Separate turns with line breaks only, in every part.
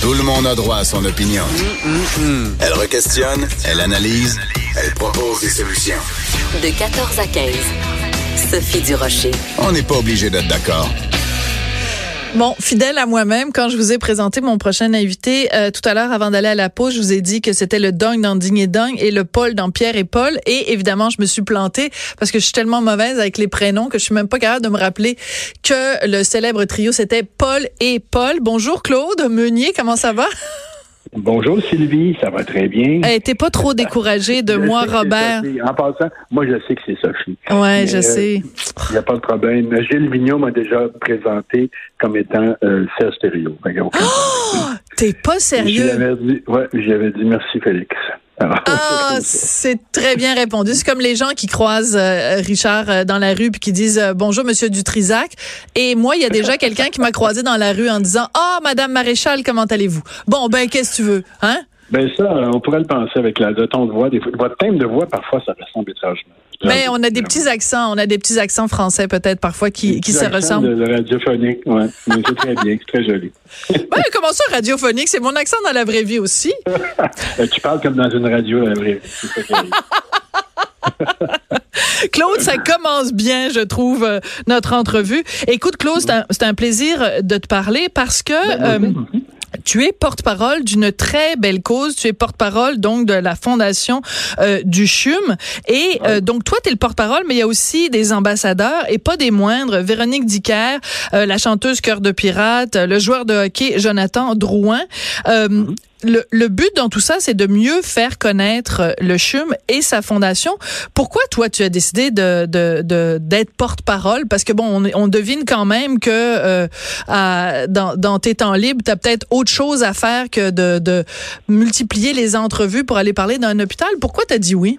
Tout le monde a droit à son opinion. Elle requestionne, elle analyse, elle propose des solutions.
De 14 à 15. Sophie Durocher.
On n'est pas obligé d'être d'accord.
Bon, fidèle à moi-même, quand je vous ai présenté mon prochain invité euh, tout à l'heure avant d'aller à la pause, je vous ai dit que c'était le Dong dans Digne et Dong et le Paul dans Pierre et Paul. Et évidemment, je me suis plantée parce que je suis tellement mauvaise avec les prénoms que je suis même pas capable de me rappeler que le célèbre trio c'était Paul et Paul. Bonjour Claude Meunier, comment ça va?
Bonjour Sylvie, ça va très bien?
Hey, T'es pas trop découragé de moi, Robert?
En passant, moi je sais que c'est Sophie.
Ouais,
Mais,
je
euh,
sais.
Il n'y a pas de problème. Gilles Vigneault m'a déjà présenté comme étant euh, Serge Thériault. Problème.
T'es pas sérieux?
avais dit, ouais, j'avais dit merci Félix. Alors,
Ah, c'est très bien répondu. C'est comme les gens qui croisent euh, Richard euh, dans la rue puis qui disent euh, bonjour Monsieur Dutrisac. Et moi, il y a déjà quelqu'un qui m'a croisé dans la rue en disant ah Madame Maréchal, comment allez-vous? Bon ben qu'est-ce que tu veux, hein?
Ben ça, on pourrait le penser avec la, le ton de voix. Des fois, votre thème de voix, parfois, ça ressemble étrangement.
Mais Ben, on a des petits accents, on a des petits accents français peut-être parfois qui, qui se ressemblent.
Le, radiophonique, ouais. Mais c'est très bien, c'est très joli.
Ben comment ça radiophonique? C'est mon accent dans la vraie vie aussi.
Euh, tu parles comme dans une radio, la vraie. Arrive.
Claude, ça commence bien, je trouve, euh, notre entrevue. Écoute, Claude, c'est un, un plaisir de te parler parce que euh, tu es porte-parole d'une très belle cause. Tu es porte-parole donc de la fondation euh, du CHUM. Et euh, donc toi, tu es le porte-parole, mais il y a aussi des ambassadeurs et pas des moindres. Véronique Dicker, euh, la chanteuse Cœur de Pirate, le joueur de hockey Jonathan Drouin. Euh, le, but dans tout ça, c'est de mieux faire connaître euh, le CHUM et sa fondation. Pourquoi toi, tu as décidé de de- d'être porte-parole? Parce que bon, on, devine quand même que euh, dans, tes temps libres, tu peut-être autre chose à faire que de, de multiplier les entrevues pour aller parler d'un hôpital. Pourquoi tu as dit oui?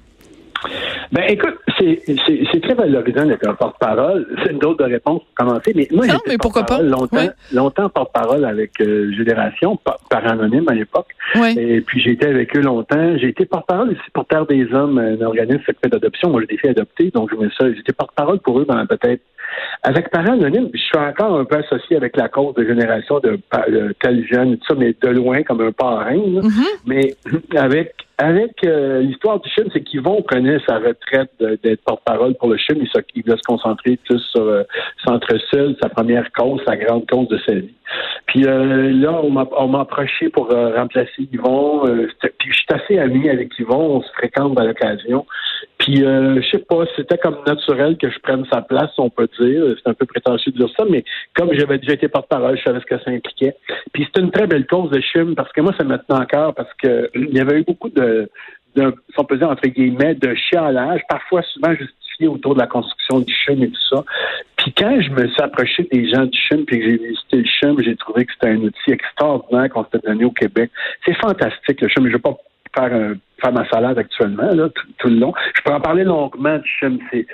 Ben, écoute, c'est très valorisant d'être un porte-parole. C'est une drôle de réponse pour commencer, mais moi,
pourquoi
porte-parole
pas?
Longtemps,
Oui.
longtemps porte-parole avec euh, Génération, par, par anonyme à l'époque.
Oui.
Et puis, j'ai été avec eux longtemps. J'ai été porte-parole aussi pour Terre des Hommes, un organisme qui fait d'adoption. Moi, j'ai des filles adoptées, donc je mets ça. J'étais porte-parole pour eux pendant peut-être avec Parents Anonymes, je suis encore un peu associé avec la cause de génération de, de tel jeune, tout ça, mais de loin comme un parrain.
Mhm.
Mais avec avec euh, l'histoire du CHUM, c'est qu'Yvon prenait sa retraite d'être porte-parole pour le CHUM. Il, s'oc- il se concentrer plus sur euh, Centre Seul, sa première cause, sa grande cause de sa vie. Puis euh, là, on m'a approché pour euh, remplacer Yvon. Euh, puis je suis assez ami avec Yvon, on se fréquente à l'occasion. Puis euh, je sais pas, c'était comme naturel que je prenne sa place, on peut dire. C'est un peu prétentieux de dire ça, mais comme j'avais déjà été porte-parole, je savais ce que ça impliquait. Puis c'est une très belle cause de CHUM parce que moi, ça me tenait encore parce que il y avait eu beaucoup de, de si on peut dire entre guillemets, de chialage, parfois souvent justifié autour de la construction du CHUM et tout ça. Puis quand je me suis approché des gens du CHUM puis que j'ai visité le CHUM, j'ai trouvé que c'était un outil extraordinaire qu'on s'était donné au Québec. C'est fantastique, le CHUM. Je ne vais pas faire, un- faire ma salade actuellement, là, tout, tout le long. Je peux en parler longuement du CHUM. C'est,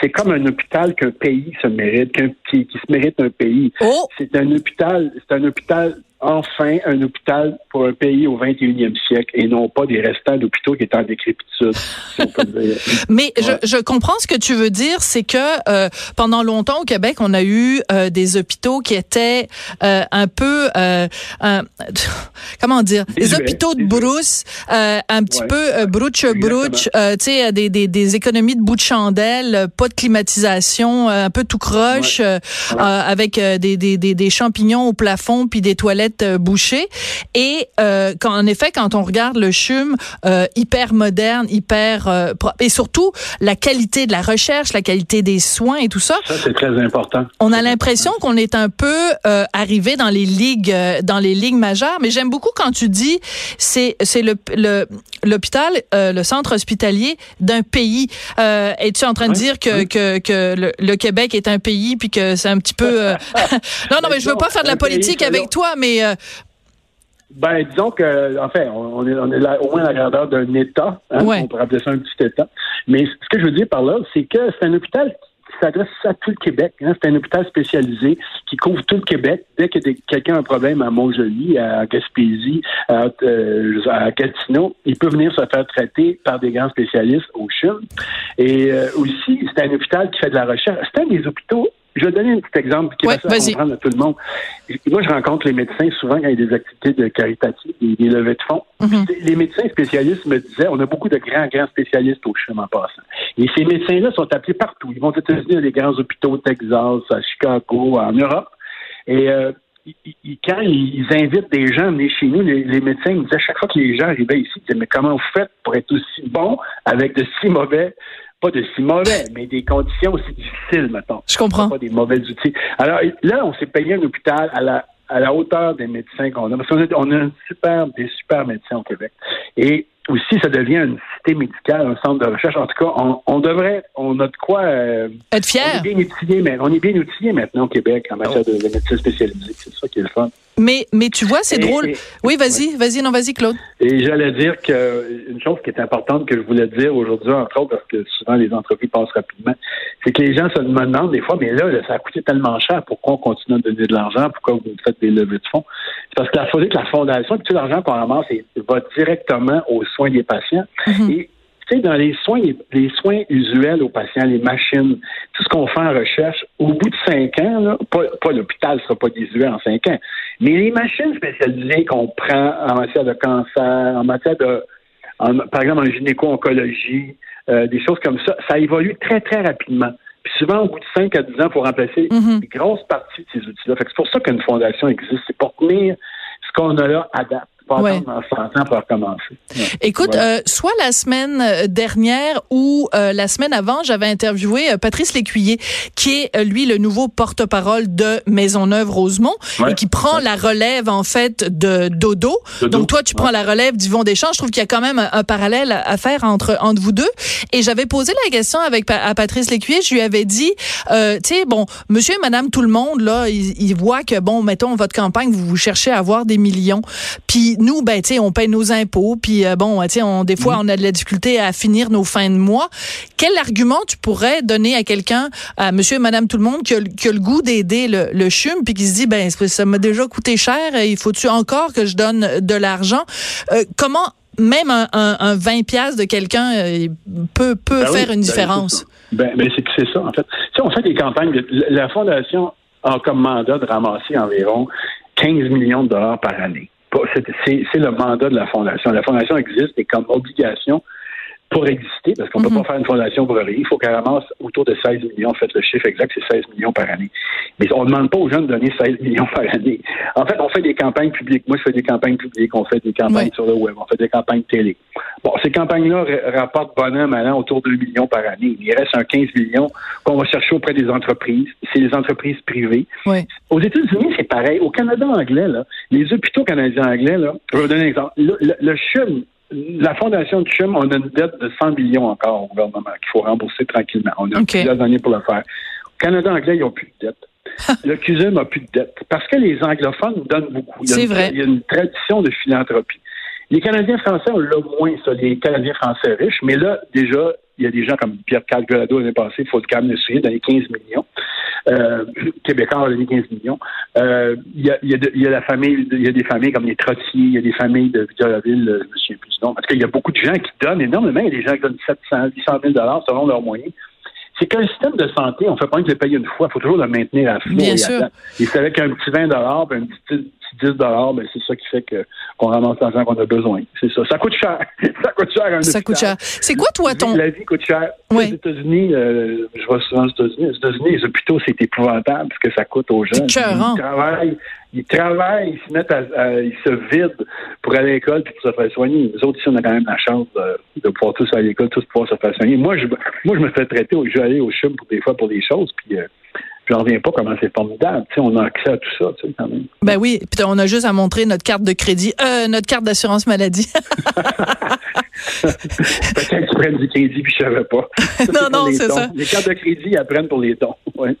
c'est comme un hôpital qu'un pays se mérite, qui, qui se mérite un pays.
Oh!
C'est un hôpital, c'est un hôpital, enfin, un hôpital pour un pays au 21e siècle et non pas des restants d'hôpitaux qui étaient en décrépitude, si on peut dire.
Mais
Ouais.
je, je comprends ce que tu veux dire, c'est que euh, pendant longtemps au Québec, on a eu euh, des hôpitaux qui étaient euh, un peu, euh, un- comment dire, des hôpitaux de brousse, euh, un petit
Ouais.
peu brouche brouche, euh, tu sais, des, des, des économies de bout de chandelle, pas de climatisation, un peu tout croche,
Ouais.
avec des, des, des, des champignons au plafond puis des toilettes euh, bouchées. Et euh, quand, en effet, quand on regarde le CHUM euh, hyper moderne, hyper euh, et surtout la qualité de la recherche, la qualité des soins et tout ça,
Ça, c'est très important.
on a l'impression qu'on est un peu euh, arrivé dans les ligues euh, dans les ligues majeures mais j'aime beaucoup quand tu dis c'est c'est le le l'hôpital euh, le centre hospitalier d'un pays euh, es-tu en train de dire que
oui.
que que le, le Québec est un pays puis que c'est un petit peu euh, non non mais je veux pas faire de la politique avec toi mais euh,
Ben, disons que, en fait, on est, on est là, au moins à la grandeur d'un État. hein,
Ouais.
On pourrait appeler ça un petit État. Mais ce que je veux dire par là, c'est que c'est un hôpital qui s'adresse à tout le Québec. hein. C'est un hôpital spécialisé qui couvre tout le Québec. Dès que quelqu'un a un problème à Montjoly, à Gaspésie, à, euh, à Gatineau, il peut venir se faire traiter par des grands spécialistes au CHUM. Et euh, aussi, c'est un hôpital qui fait de la recherche. C'est un des hôpitaux je vais donner un petit exemple qui
Ouais,
va faire comprendre à tout le monde. Moi, je rencontre les médecins souvent quand il y a des activités de caritatives, des, des levées de fonds.
Mhm.
Les médecins spécialistes me disaient, on a beaucoup de grands, grands spécialistes au CHUM en passant. Et ces médecins-là sont appelés partout. Ils vont aux États-Unis, dans les grands hôpitaux au Texas, à Chicago, en Europe. Et euh, quand ils invitent des gens à venir chez nous, les, les médecins me disaient, chaque fois que les gens arrivaient ici, ils disaient, mais comment vous faites pour être aussi bon avec de si mauvais, pas de si mauvais, mais des conditions aussi difficiles, mettons
Je comprends.
pas des mauvais outils. Alors là, on s'est payé un hôpital à la à la hauteur des médecins qu'on a. Parce qu'on a, on a un super, des super médecins au Québec. Et aussi, ça devient une médicale, un centre de recherche. En tout cas, on, on devrait, on a de quoi. euh,
Être
on est
fier.
bien outillé, mais on est bien outillé maintenant au Québec en matière de, de médecine spécialisée. C'est ça qui est le fun.
Mais, mais tu vois, c'est drôle.
et-
Oui, vas-y, vas-y, non, vas-y, Claude.
Et j'allais dire que une chose qui est importante que je voulais dire aujourd'hui, entre autres, parce que souvent les entreprises passent rapidement, c'est que les gens se demandent des fois, mais là, ça a coûté tellement cher, pourquoi on continue de donner de l'argent, pourquoi vous faites des levées de fonds? C'est parce qu'il faudrait que la fondation, tout l'argent qu'on ramasse va directement aux soins des patients. Et tu sais, dans les soins, les soins usuels aux patients, les machines, tout ce qu'on fait en recherche, au bout de cinq ans, là, pas, pas l'hôpital ne sera pas désuet en cinq ans, mais les machines spécialisées qu'on prend en matière de cancer, en matière de, en- par exemple, en gynéco-oncologie, euh, des choses comme ça, ça évolue très, très rapidement. Puis souvent, au bout de 5 à 10 ans, il faut remplacer
Mhm.
une grosse partie de ces outils-là. C'est pour ça qu'une fondation existe. C'est pour tenir ce qu'on a là à date. Pas
Ouais.
attendre dans 100 ans pour recommencer. Ouais.
Écoute,
Voilà.
euh, soit la semaine euh, dernière ou euh, la semaine avant, j'avais interviewé euh, Patrice Lécuyer, qui est euh, lui le nouveau porte-parole de Maisonneuve-Rosemont
Ouais.
et qui prend la relève en fait de Dodo.
Dodo.
Donc toi, tu prends la relève d'Yvon Deschamps. Je trouve qu'il y a quand même un, un parallèle à, faire entre entre vous deux. Et j'avais posé la question avec à Patrice Lécuyer. Je lui avais dit, euh, tu sais, bon, Monsieur et Madame tout le monde là, ils, ils voient que bon, mettons votre campagne, vous, vous cherchez à avoir des millions. Puis nous, ben, tu sais, on paye nos impôts. Puis euh, bon, tu sais, on, des fois, on a de la difficulté à finir nos fins de mois. Quel argument tu pourrais donner à quelqu'un, à Monsieur et Madame tout le monde, qui a, le- qui a le goût d'aider le, le CHUM, puis qui se dit, ben, ça m'a déjà coûté cher. Il faut-tu encore que je donne de l'argent? Euh, Comment même un, un, un 20 pièces de quelqu'un euh, peut peut
Ben oui,
faire une
ben,
différence?
c'est ça. Ben, ben, c'est ça, en fait. Sais, on fait des campagnes. de- la Fondation a comme mandat de ramasser environ 15 millions de dollars par année. C'est le mandat de la Fondation. La Fondation existe et comme obligation pour exister, parce qu'on ne
Mhm.
peut pas faire une fondation pour rien. Il faut qu'elle ramasse autour de 16 millions. Faites le chiffre exact, c'est 16 millions par année. Mais on ne demande pas aux gens de donner 16 millions par année. En fait, on fait des campagnes publiques. Moi, je fais des campagnes publiques. On fait des campagnes sur le web. On fait des campagnes télé. Bon, ces campagnes-là ra- rapportent bonhomme allant autour de 2 millions par année. Il reste un 15 millions qu'on va chercher auprès des entreprises. C'est les entreprises privées.
Ouais.
Aux États-Unis, c'est pareil. Au Canada anglais, là, les hôpitaux canadiens anglais, là, je vais vous donner un exemple. Le, le, le CHUM, la fondation du CHUM, on a une dette de 100 millions encore au gouvernement qu'il faut rembourser tranquillement. On a
OK.
plusieurs années pour le faire. Au Canada anglais, ils n'ont plus de dette. le CUSUM n'a plus de dette. Parce que les anglophones donnent beaucoup.
C'est vrai.
Il y a une tradition de philanthropie. Les Canadiens français ont le moins ça, les Canadiens français riches, mais là, déjà, il y a des gens comme Pierre Calgalado l'année passée, il faut quand même le souligner, donné 15 millions. Euh, Québécois a donné 15 millions. Euh, Il y, a, il y a y a la famille, il y a des familles comme les Trottiers, il y a des familles de Victoriaville, euh, je me souviens plus. En tout cas, il y a beaucoup de gens qui donnent énormément. Il y a des gens qui donnent 700, 800 000 selon leurs moyens. C'est qu'un système de santé, on ne fait pas que le payer une fois, il faut toujours le maintenir à flot.
Bien
et à
sûr.
temps. Et c'est avec un petit 20 ben, un petit, petit 10 ben, c'est ça qui fait que qu'on ramasse l'argent qu'on a besoin. C'est ça. Ça coûte cher. ça coûte cher un
Ça coûte cher. C'est quoi toi ton
La vie coûte cher.
Ouais.
Aux États-Unis, euh, je vais souvent aux États-Unis. Aux États-Unis, les hôpitaux, c'est épouvantable ce que ça coûte aux gens.
C'est.
Ils travaillent, ils travaillent, ils se mettent à, à- ils se vident pour aller à l'école puis pour se faire soigner. Nous autres, ici, on a quand même la chance de, de pouvoir tous aller à l'école, tous pouvoir se faire soigner. Moi, je, moi, je me fais traiter, au- je vais aller au CHUM pour des fois pour des choses, puis euh, je n'en reviens pas comment c'est formidable. Tu sais, on a accès à tout ça, quand même.
Ben oui, puis on a juste à montrer notre carte de crédit, euh, notre carte d'assurance maladie.
Peut-être qu'ils prennent du crédit, puis je savais pas.
Non, non, c'est ça.
Les cartes de crédit, ils apprennent pour les dons. Ouais.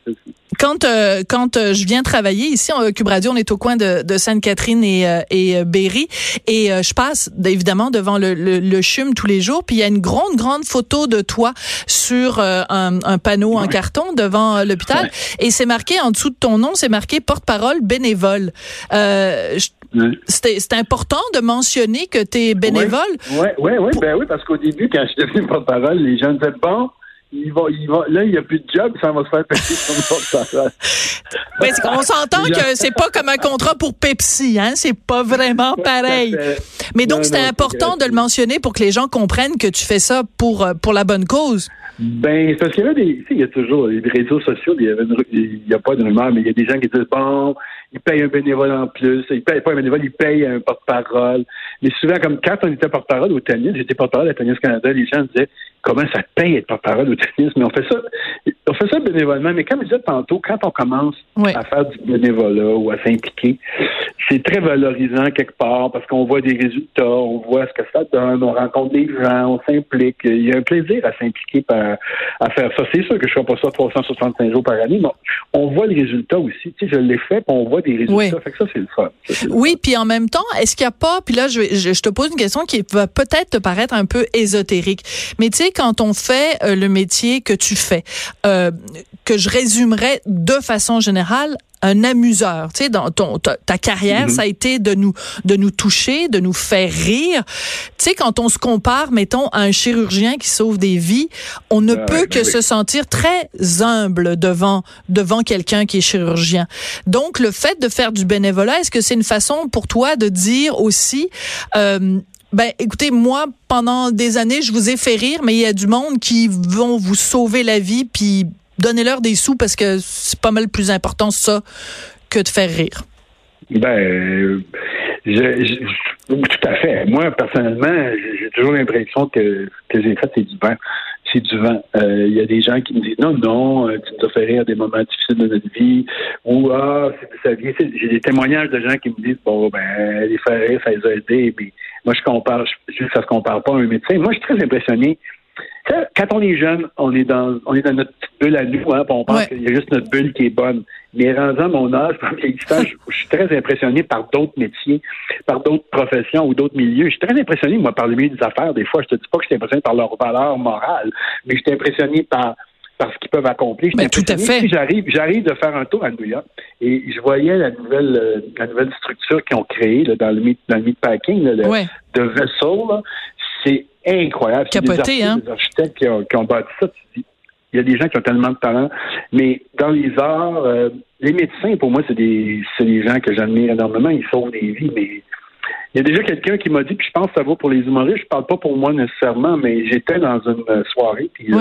Quand euh, quand euh, je viens travailler ici en Cube Radio, on est au coin de, de Sainte-Catherine et euh, et Berry. Et je passe évidemment devant le, le, le CHUM tous les jours, puis il y a une grande grande photo de toi sur un, un panneau en carton devant l'hôpital. Et c'est marqué en dessous de ton nom, c'est marqué porte-parole bénévole. C'est important de mentionner que tu es bénévole.
Oui, oui, oui, ben oui, parce qu'au début, quand je suis devenu porte-parole, les gens disaient bon, il va, il va, là, il n'y a plus de job, ça va se faire payer son.
Ben, on s'entend que c'est pas comme un contrat pour Pepsi, hein? C'est pas vraiment pareil. Mais donc, c'est important de le mentionner pour que les gens comprennent que tu fais ça pour, euh, pour la bonne cause.
Ben, parce qu'il y a des, il y a toujours des réseaux sociaux, il n'y a, pas de rumeur, mais il y a des gens qui disent, bon, ils payent un bénévole en plus, ils payent pas un bénévole, ils payent un porte-parole. Mais souvent, comme quand on était porte-parole au tennis, j'étais porte-parole à Tennis Canada, les gens disaient, comment ça paye être porte-parole au tennis? Mais on fait ça, on fait ça bénévolement. Mais comme je disais tantôt, quand on commence à faire du bénévolat ou à s'impliquer, c'est très valorisant quelque part parce qu'on voit des résultats, on voit ce que ça donne, on rencontre des gens, on s'implique. Il y a un plaisir à s'impliquer à faire ça. C'est sûr que je ne fais pas ça 365 jours par année, mais on voit les résultats aussi. Tu sais, je l'ai fait, puis on voit des résultats. Oui. Fait que ça, c'est le fun.
oui, puis en même temps, est-ce qu'il n'y a pas, puis là, je, je, te pose une question qui va peut-être te paraître un peu ésotérique, mais tu sais, quand on fait euh, le métier que tu fais, euh, que je résumerais de façon générale un amuseur. Tu sais, dans ton ta, carrière, mhm. ça a été de nous de nous toucher, de nous faire rire. Tu sais, quand on se compare, mettons, à un chirurgien qui sauve des vies, on ne ah peut que ben se sentir très humble devant devant quelqu'un qui est chirurgien. Donc, le fait de faire du bénévolat, est-ce que c'est une façon pour toi de dire aussi euh, ben, écoutez, moi, pendant des années, je vous ai fait rire, mais il y a du monde qui vont vous sauver la vie, puis donnez-leur des sous parce que c'est pas mal plus important ça que de faire rire.
Ben, tout à fait. Moi, personnellement, j'ai toujours l'impression que que j'ai fait, c'est du vent. C'est du vent. Euh, il y a des gens qui me disent non, non, euh, tu nous as fait rire des moments difficiles de notre vie. Ou ah, ça vient. J'ai des témoignages de gens qui me disent bon, ben, les faire rire, ça les a aidés. Mais moi, je compare, je, ça se compare pas à un médecin. Moi, je suis très impressionné quand on est jeune, on est dans on est dans notre petite bulle à nous, hein, on pense qu'il y a juste notre bulle qui est bonne. Mais rendant mon âge, je, je suis très impressionné par d'autres métiers, par d'autres professions ou d'autres milieux. Je suis très impressionné, moi, par le milieu des affaires. Des fois, je te dis pas que je suis impressionné par leur valeur morale, mais je suis impressionné par par ce qu'ils peuvent accomplir.
Mais ben, tout à fait.
J'arrive, j'arrive de faire un tour à New York et je voyais la nouvelle, euh, la nouvelle structure qu'ils ont créée là, dans le meat, dans le meatpacking là, de Vessel. C'est incroyable.
Capoté, hein?
Des architectes qui ont, qui ont bâti ça. il y a des gens qui ont tellement de talent. Mais dans les arts, euh, les médecins, pour moi, c'est des, des gens que j'admire énormément. Ils sauvent des vies, mais il y a déjà quelqu'un qui m'a dit, puis je pense que ça vaut pour les humoristes, je parle pas pour moi nécessairement, mais j'étais dans une euh, soirée, puis euh,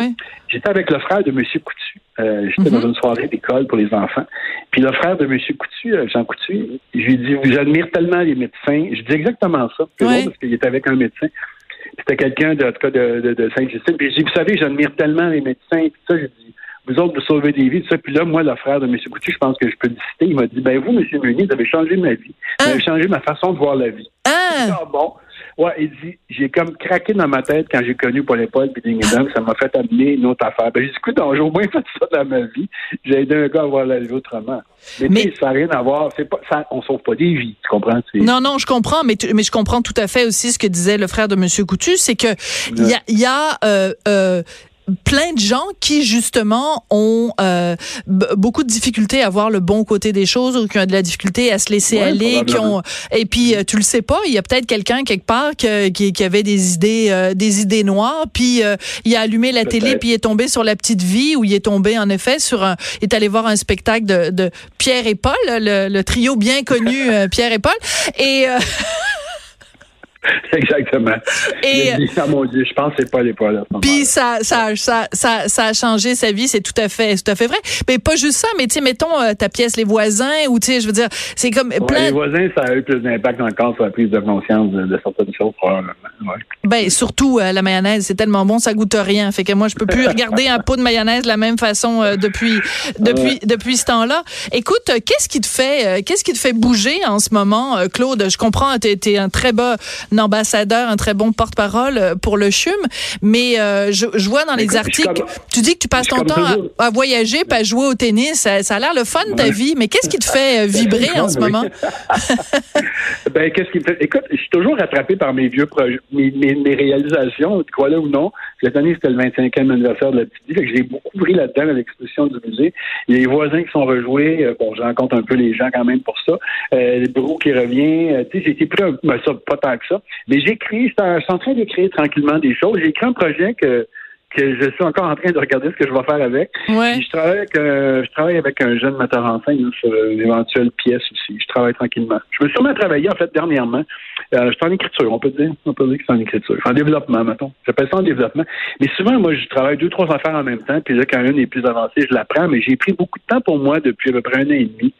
j'étais avec le frère de M. Coutu. j'étais dans mm-hmm. une soirée d'école pour les enfants. Puis le frère de M. Coutu, Jean Coutu, je lui ai dit, j'admire tellement les médecins. Je dis exactement ça. parce qu'il était avec un médecin. C'était quelqu'un de, cas de, de, de Sainte-Justine. Puis j'ai dit, vous savez, j'admire tellement les médecins. Puis ça, j'ai dit, vous autres, vous sauvez des vies. Ça. Puis là, moi, le frère de M. Coutu, je pense que je peux le citer. Il m'a dit, ben vous, M. Meunier, vous avez changé ma vie. Vous avez ah. changé ma façon de voir la vie.
Ah,
ah bon? Ouais, il dit, j'ai comme craqué dans ma tête quand j'ai connu Paul et Paul puis ça m'a fait amener une autre affaire. Ben, j'ai dit, écoute, j'ai au moins fait ça dans ma vie. J'ai aidé un gars à voir la vie autrement. Mais, ça n'a rien à voir. C'est pas, ça, on sauve pas des vies, tu comprends?
Non, non, je comprends, mais, mais je comprends tout à fait aussi ce que disait le frère de M. Coutu, c'est que il y a, y a euh, euh, plein de gens qui justement ont euh, beaucoup de difficultés à voir le bon côté des choses ou qui ont de la difficulté à se laisser aller, qui ont et puis euh, tu le sais pas, il y a peut-être quelqu'un quelque part qui, qui, avait des idées euh, des idées noires, puis il a allumé la télé puis il est tombé sur la petite vie ou il est tombé en effet sur un est allé voir un spectacle de, de Pierre et Paul, le, le trio bien connu Pierre et Paul et
Exactement. Et dit, ah, mon Dieu, je pense que c'est pas les poils.
Puis ça, ça, ça, ça, ça a changé sa vie, c'est tout à fait, tout à fait vrai. Mais pas juste ça, mais tu sais, mettons euh, ta pièce Les Voisins, ou tu sais, je veux dire, c'est comme plein.
Les Voisins, ça a eu plus d'impact encore sur la prise de conscience de, certaines choses, probablement. Ouais.
Ben, surtout euh, la mayonnaise, c'est tellement bon, ça goûte rien. Fait que moi, je peux plus regarder un pot de mayonnaise de la même façon euh, depuis, depuis, depuis ce temps-là. Écoute, qu'est-ce qui te fait, qu'est-ce qui te fait bouger en ce moment, Claude? Je comprends, t'es es un très bas ambassadeur, un très bon porte-parole euh, pour le CHUM. Mais euh, je, vois dans les articles, tu dis que tu passes ton temps à, voyager, pas à jouer au tennis. Ça, a l'air le fun de ta vie. Mais qu'est-ce qui te fait euh, vibrer en ce moment?
ben, qu'est-ce qui me fait? Écoute, je suis toujours rattrapé par mes vieux projets, mes, mes, réalisations, tu crois là ou non. Cette année, c'était le 25e anniversaire de la petite vie. J'ai beaucoup pris là-dedans à l'exposition du musée. Les voisins qui sont rejoués, bon, je rencontre un peu les gens quand même pour ça. le bureau qui revient. tu sais, j'ai été pris, ben, ça, pas tant que ça. Mais j'écris, je suis en train d'écrire tranquillement des choses. J'ai écrit un projet que que je suis encore en train de regarder ce que je vais faire avec.
Ouais.
je travaille avec euh, je travaille avec un jeune metteur en scène sur une éventuelle pièce aussi. Je travaille tranquillement. Je me suis remis à travailler en fait dernièrement. Euh, je suis en écriture, on peut dire. On peut dire que c'est en écriture. Je suis en développement, mettons. J'appelle ça en développement. Mais souvent, moi, je travaille deux, trois affaires en même temps. Puis là, quand une est plus avancée, je la prends. Mais j'ai pris beaucoup de temps pour moi depuis à peu près un an et demi.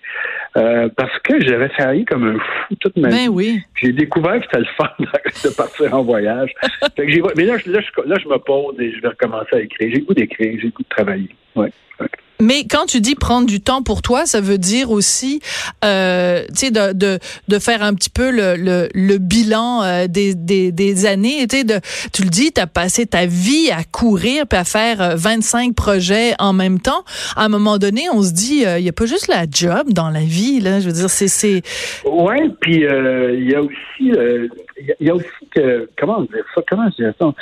Euh, parce que j'avais travaillé comme un fou toute ma
Ben
vie.
oui.
J'ai découvert que c'était le fun de partir en voyage. Fait que mais là, je- là, je, là, je me pose et je vais recommencer à écrire. J'ai le goût d'écrire, j'ai le goût de travailler. Ouais. ouais.
Mais quand tu dis prendre du temps pour toi, ça veut dire aussi, euh, tu sais, de, de, de faire un petit peu le, le, le bilan euh, des, des, des années. Tu de, tu le dis, tu as passé ta vie à courir puis à faire euh, 25 projets en même temps. À un moment donné, on se dit, il y a pas juste la job dans la vie. Là, je veux dire, c'est c'est
Ouais, puis euh, il y a aussi, euh, il y a- il y a aussi que, comment dire ça, comment dire ça?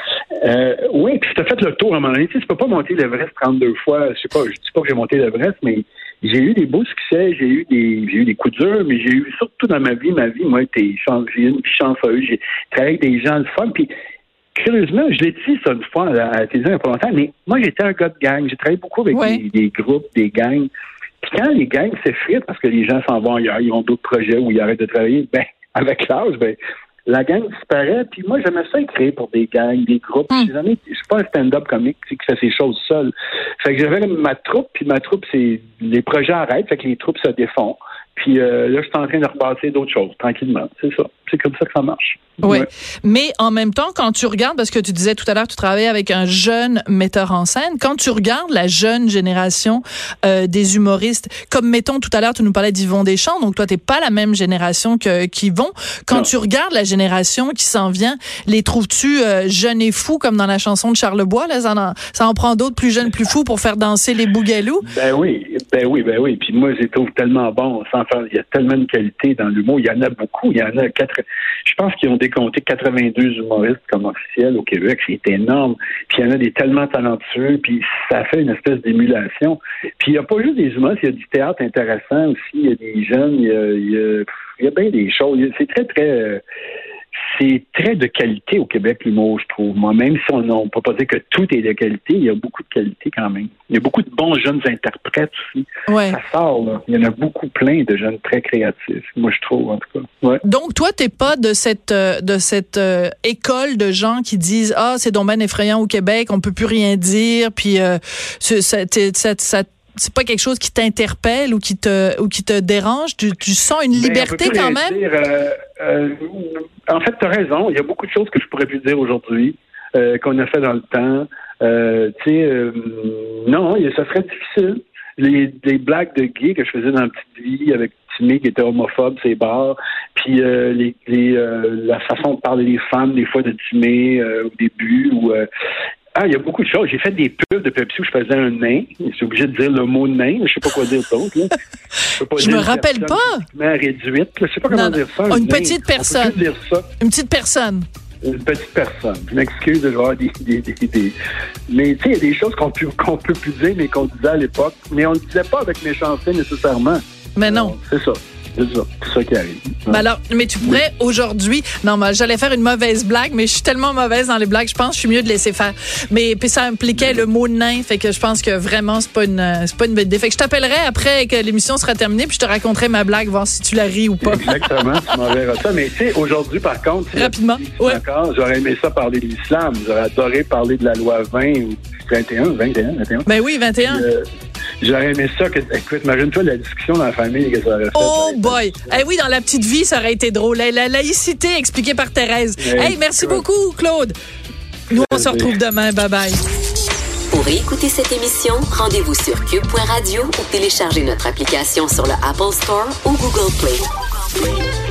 Euh, oui, puis tu as fait le tour à un moment donné. Tu sais, tu peux pas monter l'Everest 32 fois. Je sais pas, je dis pas que j'ai monté l'Everest, mais j'ai eu des beaux succès, j'ai eu des, j'ai eu des coups durs, mais j'ai eu surtout dans ma vie, ma vie, moi, j'ai eu une chanceuse. J'ai travaillé avec des gens le fun, puis curieusement, je l'ai dit ça une fois à la télévision il n'y a pas longtemps, mais moi, j'étais un gars de gang. J'ai travaillé beaucoup avec des groupes, des gangs. Puis quand les gangs s'effritent parce que les gens s'en vont ailleurs, ils ont d'autres projets où ils arrêtent de travailler, ben, avec l'âge, ben, la gang disparaît. Puis moi, j'aimais ça écrire pour des gangs, des groupes. J'ai jamais- Je suis pas un stand-up comique qui fait ses choses seul. Fait que j'avais ma troupe, puis ma troupe, c'est les projets arrêtent, fait que les troupes se défont. Puis euh, là, je suis en train de rebâtir d'autres choses, tranquillement. C'est ça. C'est comme ça que ça marche.
Oui.
Ouais.
Mais en même temps, quand tu regardes, parce que tu disais tout à l'heure, tu travaillais avec un jeune metteur en scène, quand tu regardes la jeune génération euh, des humoristes, comme mettons tout à l'heure, tu nous parlais d'Yvon Deschamps, donc toi, t'es pas la même génération que qu'Yvon. Quand
Non.
tu regardes la génération qui s'en vient, les trouves-tu euh, jeunes et fous, comme dans la chanson de Charlebois, là, ça en, ça en prend d'autres plus jeunes, plus fous pour faire danser les bougalous?
Ben oui, ben oui, ben oui. Puis moi, je les trouve tellement bons. Sans faire, il y a tellement de qualité dans l'humour. Il y en a beaucoup. Il y en a quatre. Je pense qu'ils ont décompté 82 humoristes comme officiels au Québec. C'est énorme. Puis il y en a des tellement talentueux. Puis ça fait une espèce d'émulation. Puis il n'y a pas juste des humoristes. Il y a du théâtre intéressant aussi. Il y a des jeunes. Il y a, il y a, il y a bien des choses. C'est très, très. Euh, c'est très de qualité au Québec, l'humour, je trouve. Moi, même si on ne peut pas dire que tout est de qualité, il y a beaucoup de qualité quand même. Il y a beaucoup de bons jeunes interprètes aussi.
Ouais.
Ça sort, là. Il y en a beaucoup plein de jeunes très créatifs. Moi, je trouve, en tout cas. Ouais.
Donc toi t'es pas de cette euh, de cette euh, école de gens qui disent ah c'est ben effrayant au Québec on peut plus rien dire puis euh, ça, ça- c'est pas quelque chose qui t'interpelle ou qui te ou qui te dérange? Tu, tu sens une
Ben,
liberté quand même?
dire, euh, euh, en fait, tu as raison. Il y a beaucoup de choses que je pourrais plus dire aujourd'hui, euh, qu'on a fait dans le temps. Tu sais, non, ça serait difficile. Les, les blagues de gay que je faisais dans la petite vie avec Timmy qui était homophobe, ses bars, puis euh, les, les, euh, la façon de parler des femmes, des fois de Timmy euh, au début, ou ah, il y a beaucoup de choses. J'ai fait des pubs de Pepsi où je faisais un nain. Je suis obligé de dire le mot nain. Je sais pas quoi dire d'autre. pas
Je
dire
me rappelle pas.
réduite. Je sais pas comment
Non,
dire ça. un
Une
nain.
petite personne.
dire ça.
une petite personne
Une petite personne. Je m'excuse de voir des, des, des, des- Mais tu sais, il y a des choses qu'on peut, qu'on peut plus dire, mais qu'on disait à l'époque. Mais on ne disait pas avec méchanceté nécessairement.
mais non
C'est ça. C'est ça. Qui arrive.
Ben alors, mais tu pourrais aujourd'hui. Non, mais j'allais faire une mauvaise blague, mais je suis tellement mauvaise dans les blagues, je pense que je suis mieux de laisser faire. Mais puis ça impliquait le mot nain, fait que je pense que vraiment c'est pas une c'est pas une bonne idée. Fait que je t'appellerai après que l'émission sera terminée, puis je te raconterai ma blague, voir si tu la ris ou pas.
Exactement, tu m'enverras ça. Mais tu sais, aujourd'hui, par contre,
Rapidement, ouais.
D'accord, j'aurais aimé ça parler de l'islam. J'aurais adoré parler de la loi 20 ou 21, 21, 21.
Ben oui, 21.
Euh, j'aurais aimé ça. Que, écoute, imagine-toi la discussion dans la famille que ça aurait fait.
Oh boy! Eh oui, dans la petite vie, ça aurait été drôle. La, la laïcité expliquée par Thérèse.
Ouais,
hey, merci
écoute.
beaucoup, Claude. Nous, on se retrouve demain. Bye bye.
Pour écouter cette émission, rendez-vous sur cube.radio ou téléchargez notre application sur le Apple Store ou Google Play.